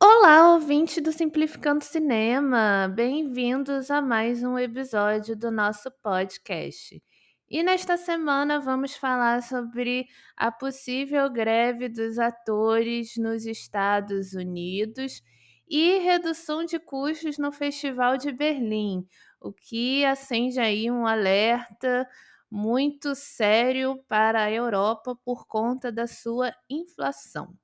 Olá, ouvinte do Simplificando Cinema! Bem-vindos a mais um episódio do nosso podcast. E nesta semana vamos falar sobre a possível greve dos atores nos Estados Unidos e redução de custos no Festival de Berlim, o que acende aí um alerta muito sério para a Europa por conta da sua inflação.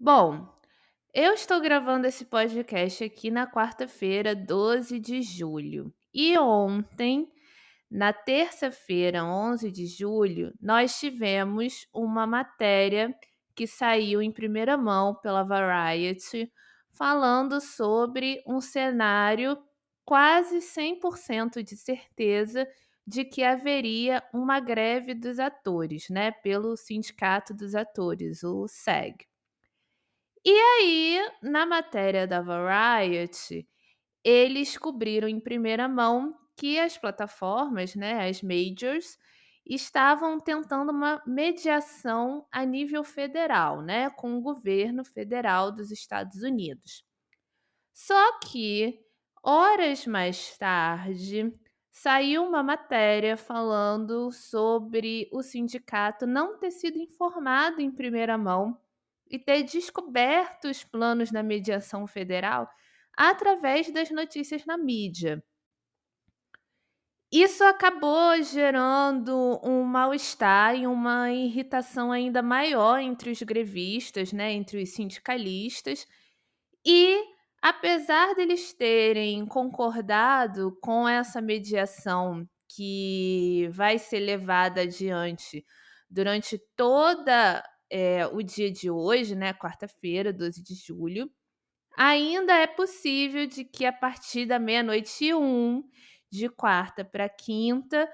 Bom, eu estou gravando esse podcast aqui na quarta-feira, 12 de julho. E ontem, na terça-feira, 11 de julho, nós tivemos uma matéria que saiu em primeira mão pela Variety, falando sobre um cenário quase 100% de certeza de que haveria uma greve dos atores, né, pelo Sindicato dos Atores, o SEG. E aí, na matéria da Variety, eles cobriram em primeira mão que as plataformas, né, as majors, estavam tentando uma mediação a nível federal, né, com o governo federal dos Estados Unidos. Só que, horas mais tarde, saiu uma matéria falando sobre o sindicato não ter sido informado em primeira mão e ter descoberto os planos da mediação federal através das notícias na mídia. Isso acabou gerando um mal-estar e uma irritação ainda maior entre os grevistas, né, entre os sindicalistas. E apesar deles terem concordado com essa mediação que vai ser levada adiante durante toda é, o dia de hoje, né, quarta-feira, 12 de julho, ainda é possível de que a partir da meia-noite e um, de quarta para quinta,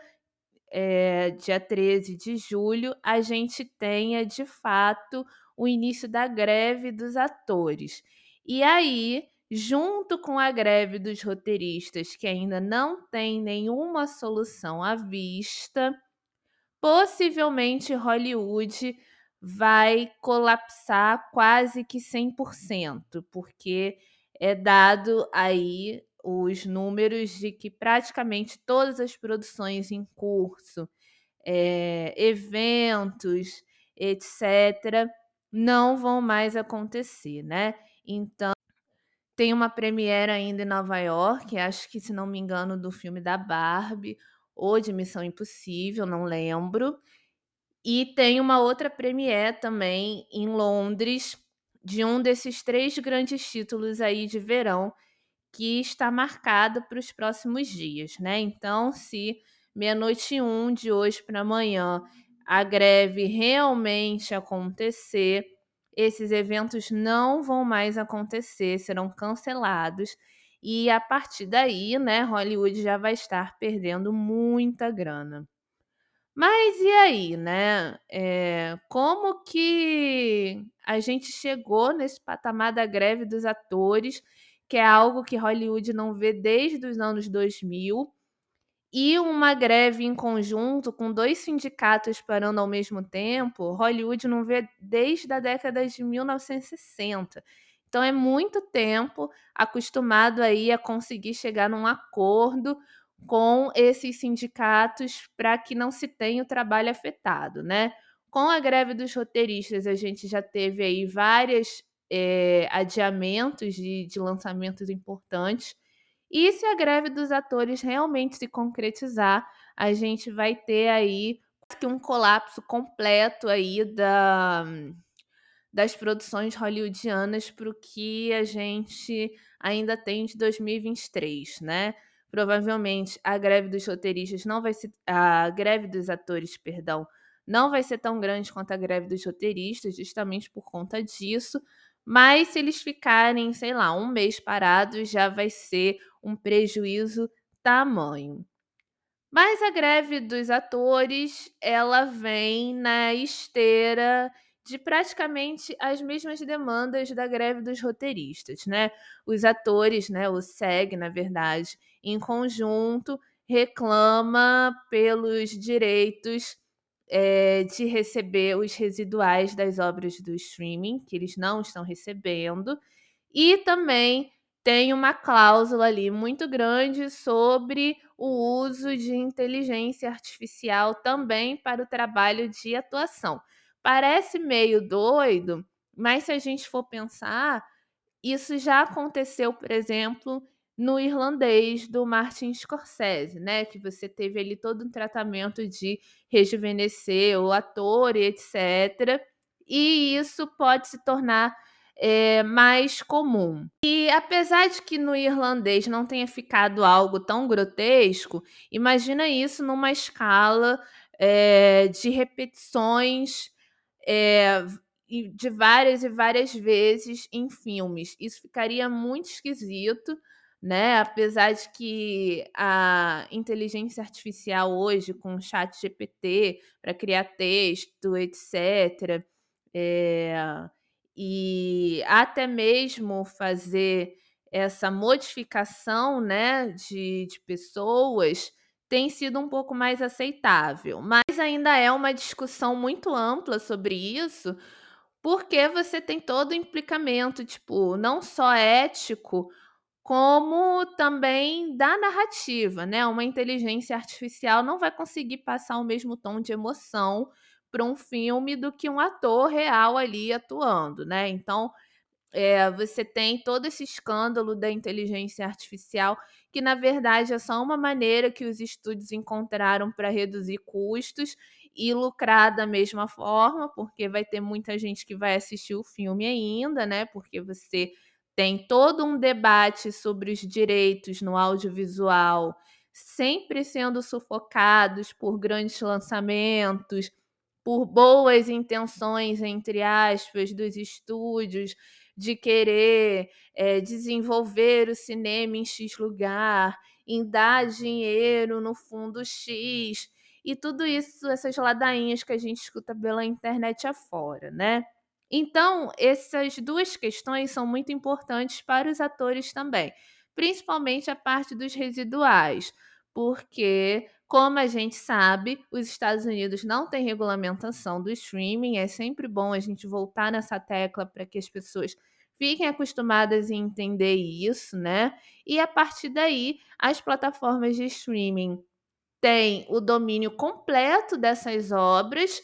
é, dia 13 de julho, a gente tenha de fato o início da greve dos atores. E aí, junto com a greve dos roteiristas, que ainda não tem nenhuma solução à vista, possivelmente Hollywood vai colapsar quase que 100%, porque é dado aí os números de que praticamente todas as produções em curso, é, eventos, etc., não vão mais acontecer, né? Então, tem uma premiere ainda em Nova York, acho que, se não me engano, do filme da Barbie, ou de Missão Impossível, não lembro. E tem uma outra premiere também em Londres, de um desses três grandes títulos aí de verão, que está marcado para os próximos dias, né? Então, se meia-noite um de hoje para amanhã a greve realmente acontecer, esses eventos não vão mais acontecer, serão cancelados. E a partir daí, né, Hollywood já vai estar perdendo muita grana. Mas e aí, né? É, como que a gente chegou nesse patamar da greve dos atores, que é algo que Hollywood não vê desde os anos 2000, e uma greve em conjunto com dois sindicatos parando ao mesmo tempo, Hollywood não vê desde a década de 1960. Então é muito tempo acostumado aí a conseguir chegar num acordo com esses sindicatos para que não se tenha o trabalho afetado, né? Com a greve dos roteiristas, a gente já teve aí vários é, adiamentos de, de lançamentos importantes. E se a greve dos atores realmente se concretizar, a gente vai ter aí um colapso completo aí da, das produções hollywoodianas para o que a gente ainda tem de 2023, né? Provavelmente a greve dos roteiristas não vai ser. A greve dos atores, perdão, não vai ser tão grande quanto a greve dos roteiristas, justamente por conta disso. Mas se eles ficarem, sei lá, um mês parados, já vai ser um prejuízo tamanho. Mas a greve dos atores, ela vem na esteira de praticamente as mesmas demandas da greve dos roteiristas, né. Os atores, né, o SEG, na verdade, em conjunto, reclama pelos direitos, eh, de receber os residuais das obras do streaming, que eles não estão recebendo, e também tem uma cláusula ali muito grande sobre o uso de inteligência artificial também para o trabalho de atuação. Parece meio doido, mas se a gente for pensar, isso já aconteceu, por exemplo, no Irlandês do Martin Scorsese, né, que você teve ali todo um tratamento de rejuvenescer o ator e etcétera, e isso pode se tornar, eh, mais comum. E apesar de que no Irlandês não tenha ficado algo tão grotesco, imagina isso numa escala, eh, de repetições, e de várias e várias vezes em filmes. Isso ficaria muito esquisito, né, apesar de que a inteligência artificial hoje com o ChatGPT para criar texto, etcétera, eh, e até mesmo fazer essa modificação, né, de de pessoas, tem sido um pouco mais aceitável. Mas ainda é uma discussão muito ampla sobre isso, porque você tem todo o implicamento, tipo, não só ético, como também da narrativa, né. Uma inteligência artificial não vai conseguir passar o mesmo tom de emoção para um filme do que um ator real ali atuando, né. Então, eh, você tem todo esse escândalo da inteligência artificial, que na verdade é só uma maneira que os estúdios encontraram para reduzir custos e lucrar da mesma forma, porque vai ter muita gente que vai assistir o filme ainda, né, porque você tem todo um debate sobre os direitos no audiovisual, sempre sendo sufocados por grandes lançamentos, por "boas intenções", entre aspas, dos estúdios de querer, eh, desenvolver o cinema em "X" lugar, em dar dinheiro no fundo "X", e tudo isso, essas ladainhas que a gente escuta pela internet afora, né. Então, essas 2 questões são muito importantes para os atores também, principalmente a parte dos residuais, porque, como a gente sabe, os Estados Unidos não têm regulamentação do streaming, é sempre bom a gente voltar nessa tecla para que as pessoas fiquem acostumadas em entender isso, né. E a partir daí, as plataformas de streaming têm o domínio completo dessas obras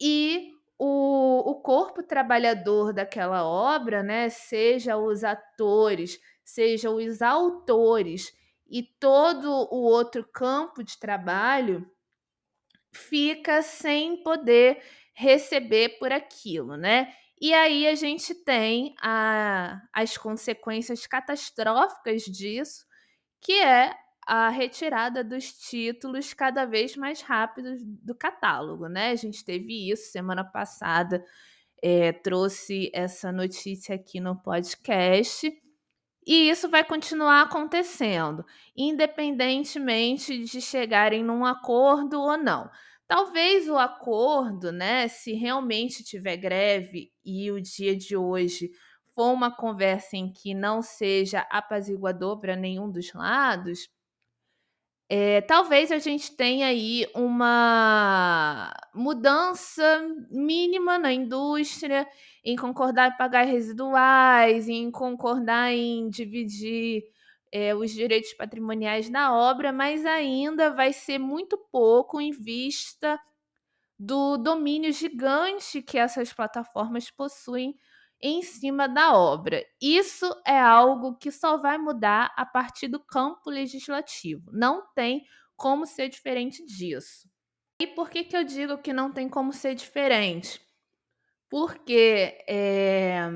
e o o corpo trabalhador daquela obra, né, seja os atores, seja os autores e todo o outro campo de trabalho, fica sem poder receber por aquilo, né. E aí a gente tem a as consequências catastróficas disso, que é a retirada dos títulos cada vez mais rápidos do catálogo, né. A gente teve isso semana passada, eh, trouxe essa notícia aqui no podcast, e isso vai continuar acontecendo, independentemente de chegarem num acordo ou não. Talvez o acordo, né, se realmente tiver greve e o dia de hoje for uma conversa em que não seja apaziguador para nenhum dos lados eh, talvez a gente tenha aí uma mudança mínima na indústria, em concordar em pagar residuais, em concordar em dividir, eh, os direitos patrimoniais na obra, mas ainda vai ser muito pouco em vista do domínio gigante que essas plataformas possuem em cima da obra. Isso é algo que só vai mudar a partir do campo legislativo, não tem como ser diferente disso. E por que que eu digo que não tem como ser diferente? Porque, eh,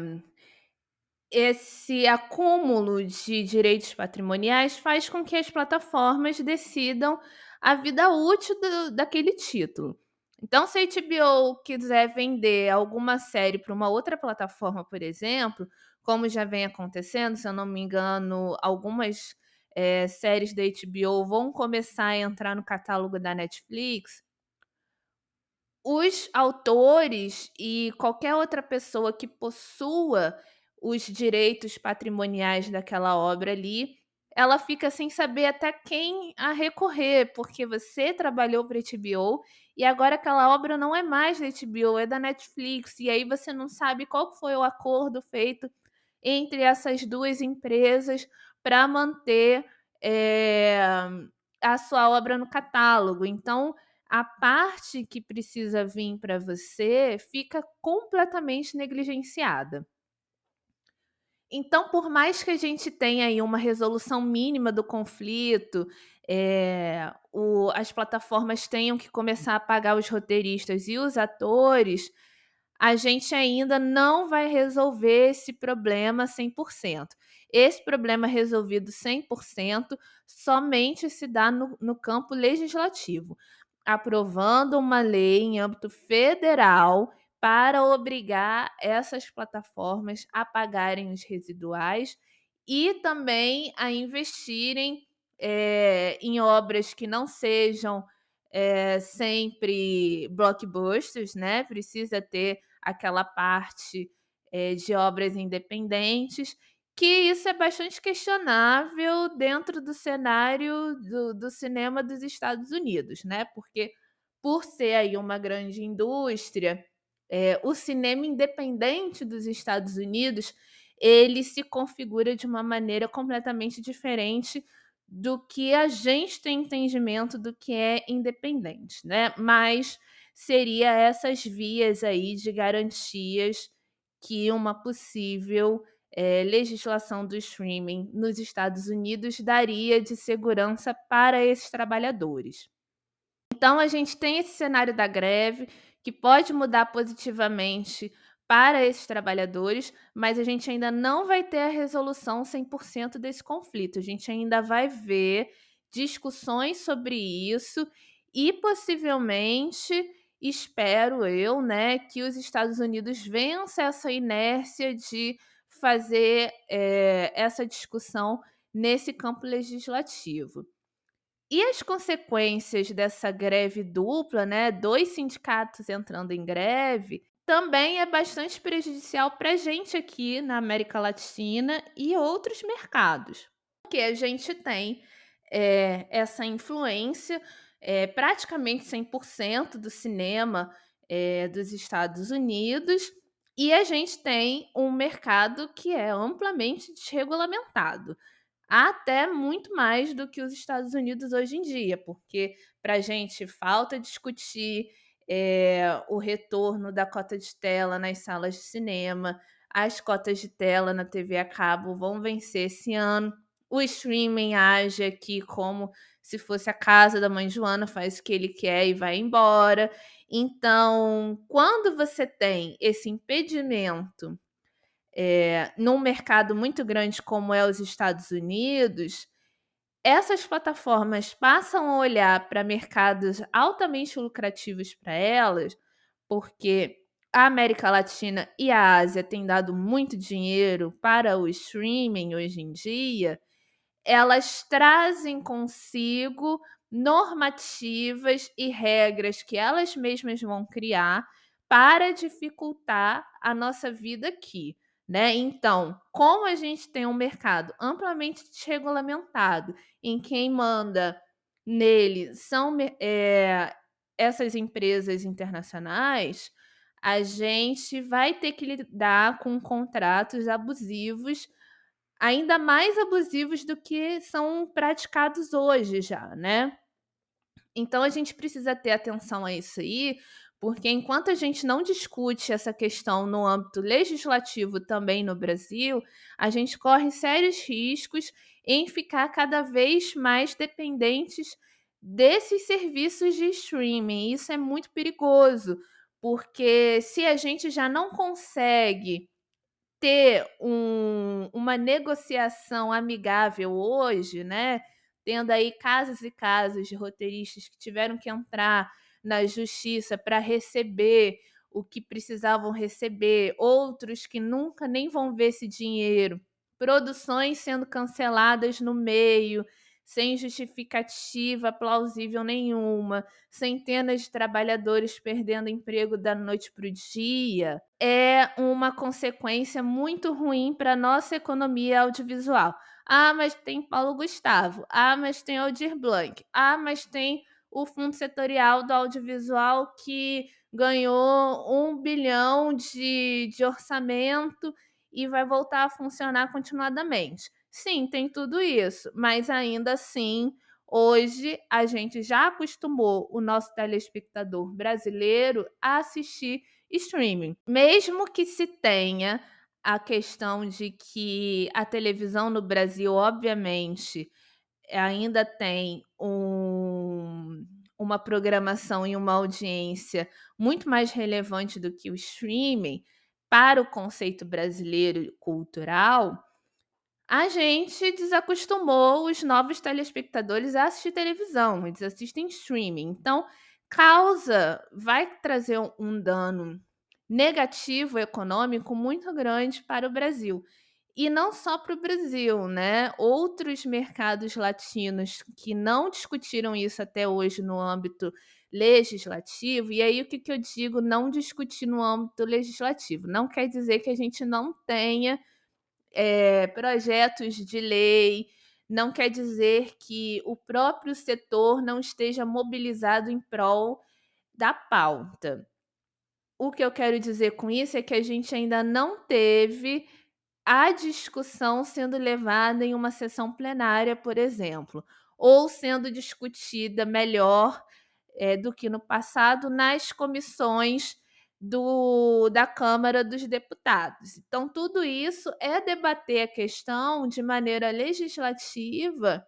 esse acúmulo de direitos patrimoniais faz com que as plataformas decidam a vida útil do daquele título. Então, se a HBO quiser vender alguma série para uma outra plataforma, por exemplo, como já vem acontecendo, se eu não me engano, algumas, eh, séries da HBO vão começar a entrar no catálogo da Netflix os autores e qualquer outra pessoa que possua os direitos patrimoniais daquela obra ali, ela fica sem saber até quem a recorrer, porque você trabalhou para a HBO e agora aquela obra não é mais da HBO, é da Netflix, e aí você não sabe qual foi o acordo feito entre essas duas empresas para manter é, a sua obra no catálogo. Então, a parte que precisa vir para você fica completamente negligenciada. Então, por mais que a gente tenha aí uma resolução mínima do conflito, é, o, as plataformas tenham que começar a pagar os roteiristas e os atores, a gente ainda não vai resolver esse problema 100%. Esse problema resolvido 100% somente se dá no, no campo legislativo, aprovando uma lei em âmbito federal para obrigar essas plataformas a pagarem os residuais e também a investirem é, em obras que não sejam é, sempre blockbusters, né? Precisa ter aquela parte é, de obras independentes, que isso é bastante questionável dentro do cenário do, do cinema dos Estados Unidos, né? Porque por ser aí uma grande indústria, é, o cinema independente dos Estados Unidos ele se configura de uma maneira completamente diferente do que a gente tem entendimento do que é independente, né? Mas seria essas vias aí de garantias que uma possível é, legislação do streaming nos Estados Unidos daria de segurança para esses trabalhadores. Então, a gente tem esse cenário da greve que pode mudar positivamente para esses trabalhadores, mas a gente ainda não vai ter a resolução 100% desse conflito. A gente ainda vai ver discussões sobre isso e possivelmente espero eu, né, que os Estados Unidos vençam essa inércia de fazer é, essa discussão nesse campo legislativo. E as consequências dessa greve dupla, né, dois sindicatos entrando em greve, também é bastante prejudicial para a gente aqui na América Latina e outros mercados. Porque a gente tem é, essa influência é, praticamente 100% do cinema é, dos Estados Unidos e a gente tem um mercado que é amplamente desregulamentado. Até muito mais do que os Estados Unidos hoje em dia, porque para a gente falta discutir é, o retorno da cota de tela nas salas de cinema, as cotas de tela na TV a cabo vão vencer esse ano. O streaming age aqui como se fosse a casa da mãe Joana, faz o que ele quer e vai embora. Então, quando você tem esse impedimento é, num mercado muito grande como é os Estados Unidos, essas plataformas passam a olhar para mercados altamente lucrativos para elas, porque a América Latina e a Ásia têm dado muito dinheiro para o streaming hoje em dia, elas trazem consigo normativas e regras que elas mesmas vão criar para dificultar a nossa vida aqui. Né? Então, como a gente tem um mercado amplamente desregulamentado, em quem manda nele são é, essas empresas internacionais, a gente vai ter que lidar com contratos abusivos ainda mais abusivos do que são praticados hoje já, né? Então a gente precisa ter atenção a isso aí, porque enquanto a gente não discute essa questão no âmbito legislativo também no Brasil, a gente corre sérios riscos em ficar cada vez mais dependentes desses serviços de streaming. Isso é muito perigoso, porque se a gente já não consegue ter um, uma negociação amigável hoje, né? Tendo aí casos e casos de roteiristas que tiveram que entrar na justiça para receber o que precisavam receber, outros que nunca nem vão ver esse dinheiro, produções sendo canceladas no meio, sem justificativa plausível nenhuma, centenas de trabalhadores perdendo emprego da noite para o dia, é uma consequência muito ruim para a nossa economia audiovisual. Ah, mas tem Paulo Gustavo. Ah, mas tem Aldir Blanc. Ah, mas tem o Fundo Setorial do Audiovisual que ganhou um bilhão de, de orçamento e vai voltar a funcionar continuadamente. Sim, tem tudo isso, mas ainda assim, hoje a gente já acostumou o nosso telespectador brasileiro a assistir streaming. Mesmo que se tenha a questão de que a televisão no Brasil, obviamente, ainda tem um, uma programação e uma audiência muito mais relevante do que o streaming para o conceito brasileiro cultural, a gente desacostumou os novos telespectadores a assistir televisão, eles assistem streaming. Então, causa, vai trazer um dano negativo econômico muito grande para o Brasil. E não só para o Brasil, né? Outros mercados latinos que não discutiram isso até hoje no âmbito legislativo, e aí o que, que eu digo não discutir no âmbito legislativo? Não quer dizer que a gente não tenha é, projetos de lei, não quer dizer que o próprio setor não esteja mobilizado em prol da pauta. O que eu quero dizer com isso é que a gente ainda não teve a discussão sendo levada em uma sessão plenária, por exemplo, ou sendo discutida melhor é, do que no passado nas comissões do, da Câmara dos Deputados. Então, tudo isso é debater a questão de maneira legislativa,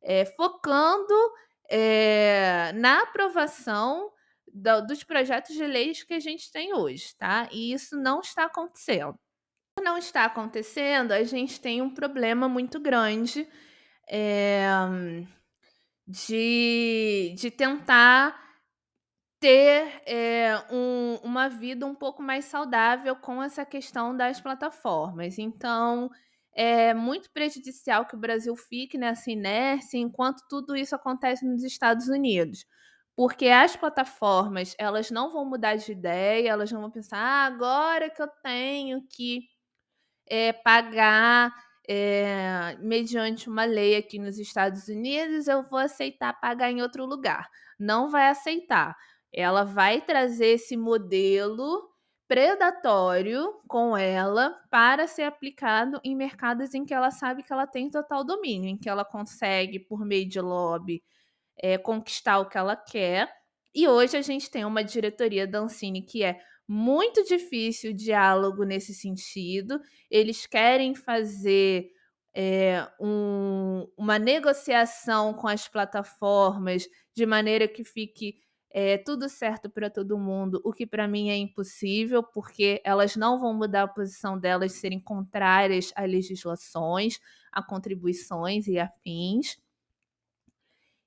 é, focando é, na aprovação do, dos projetos de leis que a gente tem hoje, tá? E isso não está acontecendo. Não está acontecendo, a gente tem um problema muito grande é, de, de tentar ter é, um, uma vida um pouco mais saudável com essa questão das plataformas. Então, é muito prejudicial que o Brasil fique nessa inércia enquanto tudo isso acontece nos Estados Unidos. Porque as plataformas, elas não vão mudar de ideia, elas não vão pensar, ah, agora que eu tenho que é, pagar é, mediante uma lei aqui nos Estados Unidos, eu vou aceitar pagar em outro lugar. Não vai aceitar. Ela vai trazer esse modelo predatório com ela para ser aplicado em mercados em que ela sabe que ela tem total domínio, em que ela consegue, por meio de lobby, é, conquistar o que ela quer. E hoje a gente tem uma diretoria da Ancine que é muito difícil o diálogo nesse sentido. Eles querem fazer é, um, uma negociação com as plataformas de maneira que fique é, tudo certo para todo mundo, o que para mim é impossível, porque elas não vão mudar a posição delas de serem contrárias a legislações, a contribuições e afins.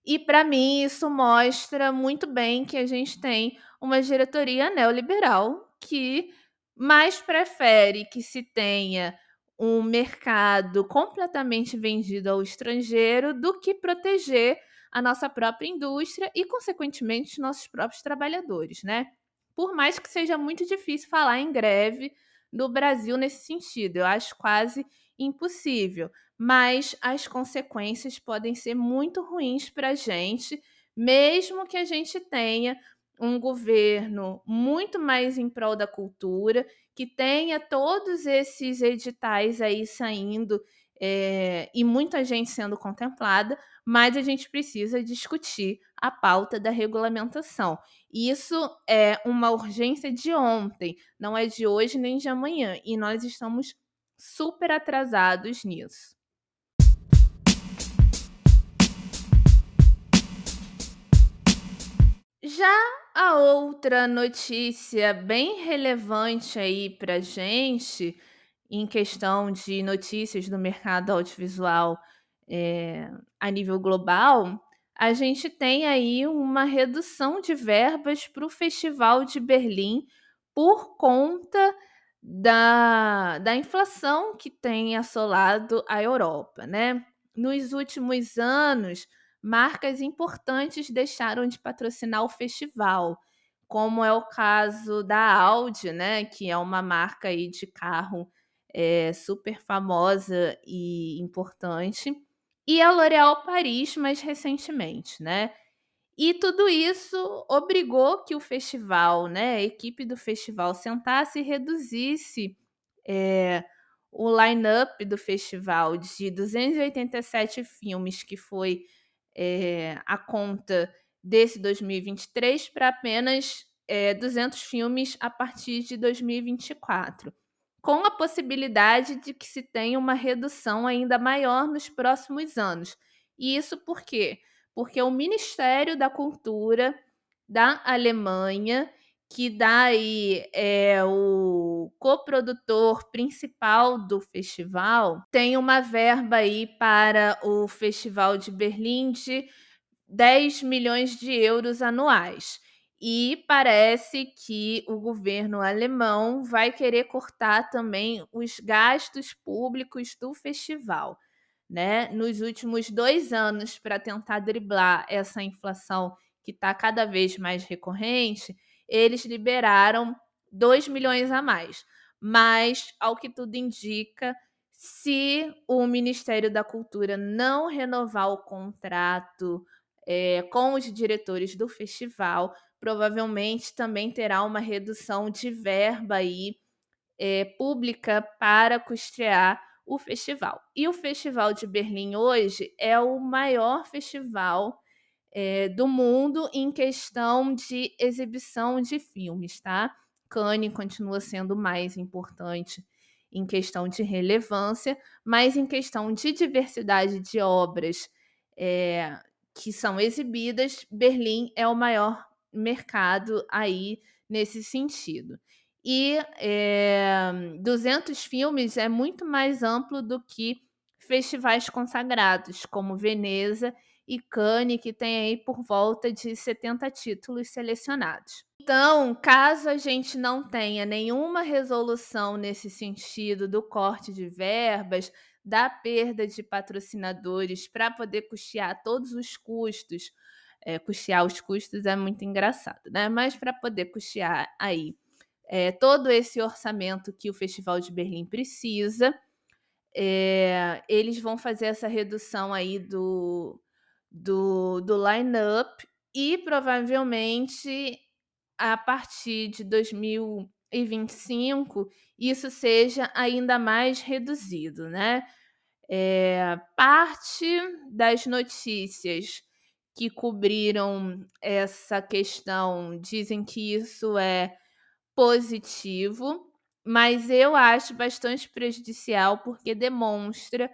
E para mim isso mostra muito bem que a gente tem uma diretoria neoliberal que mais prefere que se tenha um mercado completamente vendido ao estrangeiro do que proteger a nossa própria indústria e, consequentemente, os nossos próprios trabalhadores, né? Por mais que seja muito difícil falar em greve no Brasil nesse sentido, eu acho quase impossível mas as consequências podem ser muito ruins para a gente, mesmo que a gente tenha um governo muito mais em prol da cultura, que tenha todos esses editais aí saindo é, e muita gente sendo contemplada, mas a gente precisa discutir a pauta da regulamentação. Isso é uma urgência de ontem, não é de hoje nem de amanhã, e nós estamos super atrasados nisso. Já a outra notícia bem relevante aí para gente, em questão de notícias do mercado audiovisual é, a nível global, a gente tem aí uma redução de verbas para o Festival de Berlim por conta da, da inflação que tem assolado a Europa, né? nos últimos anos, marcas importantes deixaram de patrocinar o festival, como é o caso da Audi, né, que é uma marca aí de carro é, super famosa e importante, e a L'Oréal Paris mais recentemente, né? E tudo isso obrigou que o festival, né, a equipe do festival sentasse e reduzisse é, o line-up do festival de 287 filmes, que foi é, a conta desse 2023, para apenas é, 200 filmes a partir de 2024, com a possibilidade de que se tenha uma redução ainda maior nos próximos anos. E isso por quê? porque o Ministério da Cultura da Alemanha, que daí é o coprodutor principal do festival, tem uma verba aí para o Festival de Berlim de 10 milhões de euros anuais. E parece que o governo alemão vai querer cortar também os gastos públicos do festival né, nos últimos dois anos para tentar driblar essa inflação que está cada vez mais recorrente, eles liberaram 2 milhões a mais. Mas, ao que tudo indica, se o Ministério da Cultura não renovar o contrato é, com os diretores do festival, provavelmente também terá uma redução de verba aí, é, pública para custear o festival. E o Festival de Berlim hoje é o maior festival é, do mundo em questão de exibição de filmes, tá? Cannes continua sendo mais importante em questão de relevância, mas em questão de diversidade de obras é, que são exibidas, Berlim é o maior mercado aí nesse sentido. E é, eh, 200 filmes é muito mais amplo do que festivais consagrados, como Veneza e Cannes, que tem aí por volta de 70 títulos selecionados. Então, caso a gente não tenha nenhuma resolução nesse sentido do corte de verbas, da perda de patrocinadores para poder custear todos os custos, é, custear os custos é muito engraçado, né? Mas para poder custear aí é, todo esse orçamento que o Festival de Berlim precisa. É, eles vão fazer essa redução aí do, do, do line-up e provavelmente a partir de 2025 isso seja ainda mais reduzido, né? É, parte das notícias que cobriram essa questão dizem que isso é positivo, mas eu acho bastante prejudicial porque demonstra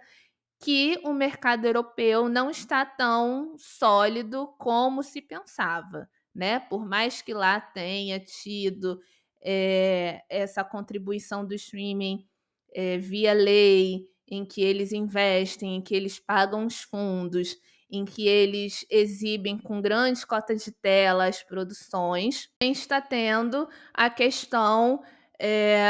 que o mercado europeu não está tão sólido como se pensava, né? Por mais que lá tenha tido é, essa contribuição do streaming é, via lei, em que eles investem, em que eles pagam os fundos, em que eles exibem com grandes cotas de tela as produções, está tendo a questão é,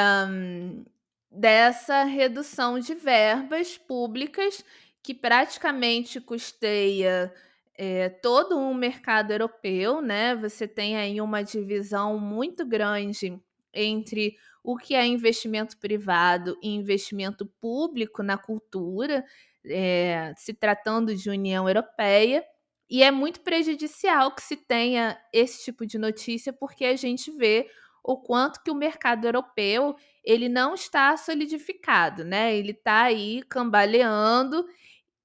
dessa redução de verbas públicas que praticamente custeia é, todo um mercado europeu, né? Você tem aí uma divisão muito grande entre o que é investimento privado e investimento público na cultura é, se tratando de União Europeia, e é muito prejudicial que se tenha esse tipo de notícia, porque a gente vê o quanto que o mercado europeu ele não está solidificado, né? Ele está aí cambaleando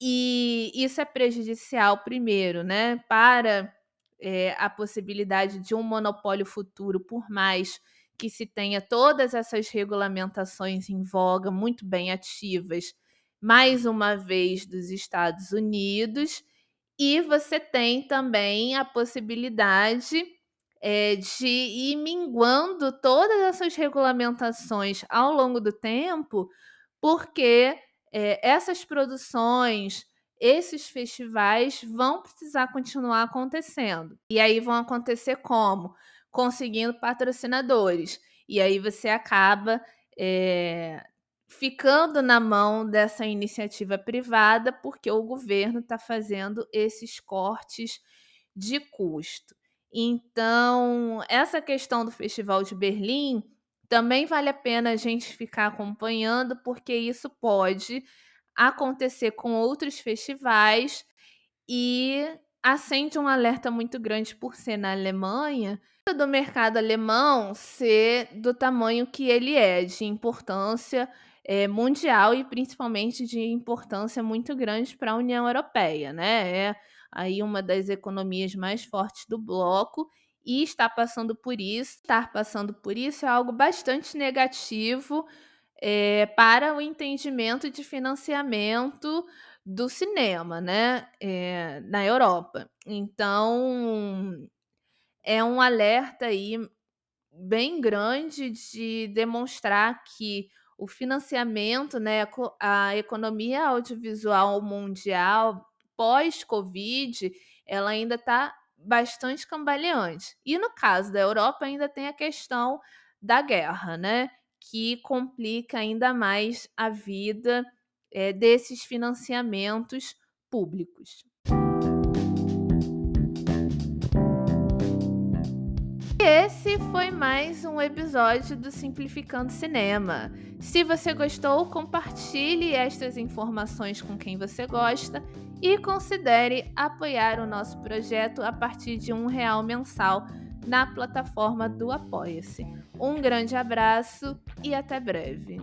e isso é prejudicial primeiro, né? Para é, a possibilidade de um monopólio futuro, por mais que se tenha todas essas regulamentações em voga muito bem ativas mais uma vez dos Estados Unidos, e você tem também a possibilidade é, de ir minguando todas essas regulamentações ao longo do tempo, porque é, essas produções, esses festivais vão precisar continuar acontecendo. E aí vão acontecer como? Conseguindo patrocinadores. E aí você acaba é, ficando na mão dessa iniciativa privada, porque o governo está fazendo esses cortes de custo. Então, essa questão do Festival de Berlim também vale a pena a gente ficar acompanhando, porque isso pode acontecer com outros festivais e acende um alerta muito grande por ser na Alemanha, do mercado alemão ser do tamanho que ele é, de importância é, mundial e principalmente de importância muito grande para a União Europeia, né? É aí uma das economias mais fortes do bloco e está passando por isso. Estar passando por isso é algo bastante negativo é, para o entendimento de financiamento do cinema, né? É, na Europa. Então é um alerta aí bem grande de demonstrar que o financiamento, né, a economia audiovisual mundial pós-Covid, ela ainda está bastante cambaleante. E no caso da Europa ainda tem a questão da guerra, né, que complica ainda mais a vida é, desses financiamentos públicos. Esse foi mais um episódio do Simplificando Cinema. Se você gostou, compartilhe estas informações com quem você gosta e considere apoiar o nosso projeto a partir de um real mensal na plataforma do Apoia-se. Um grande abraço e até breve.